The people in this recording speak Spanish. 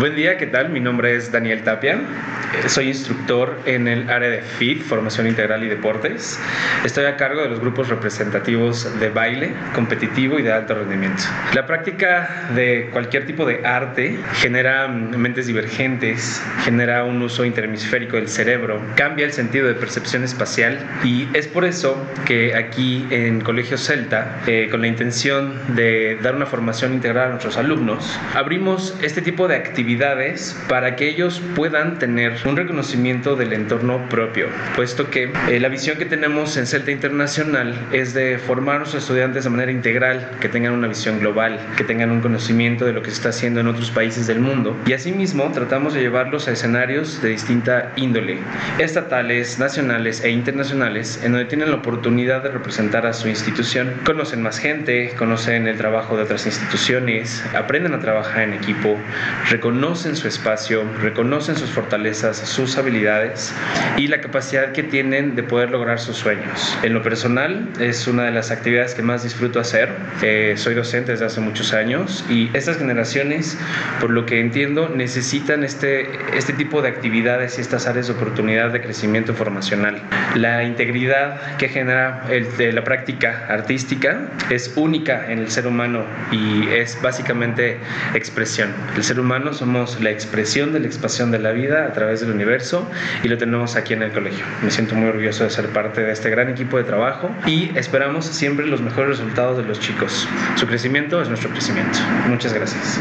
Buen día, ¿qué tal? Mi nombre es Daniel Tapia. Eh, soy instructor en el área de FIT, Formación Integral y Deportes. Estoy a cargo de los grupos representativos de baile, competitivo y de alto rendimiento. La práctica de cualquier tipo de arte genera mentes divergentes, genera un uso interhemisférico del cerebro, cambia el sentido de percepción espacial y es por eso que aquí en Colegio Celta, eh, con la intención de dar una formación integral a nuestros alumnos, abrimos este tipo de actividades para que ellos puedan tener un reconocimiento del entorno propio, puesto que eh, la visión que tenemos en Celta Internacional es de formar a nuestros estudiantes de manera integral, que tengan una visión global, que tengan un conocimiento de lo que se está haciendo en otros países del mundo. Y asimismo tratamos de llevarlos a escenarios de distinta índole, estatales, nacionales e internacionales, en donde tienen la oportunidad de representar a su institución, conocen más gente, conocen el trabajo de otras instituciones, aprenden a trabajar en equipo, reconocen reconocen su espacio, reconocen sus fortalezas, sus habilidades y la capacidad que tienen de poder lograr sus sueños. En lo personal es una de las actividades que más disfruto hacer. Eh, soy docente desde hace muchos años y estas generaciones, por lo que entiendo, necesitan este, este tipo de actividades y estas áreas de oportunidad de crecimiento formacional. La integridad que genera el, de la práctica artística es única en el ser humano y es básicamente expresión. El ser humano somos la expresión de la expansión de la vida a través del universo y lo tenemos aquí en el colegio. Me siento muy orgulloso de ser parte de este gran equipo de trabajo y esperamos siempre los mejores resultados de los chicos. Su crecimiento es nuestro crecimiento. Muchas gracias.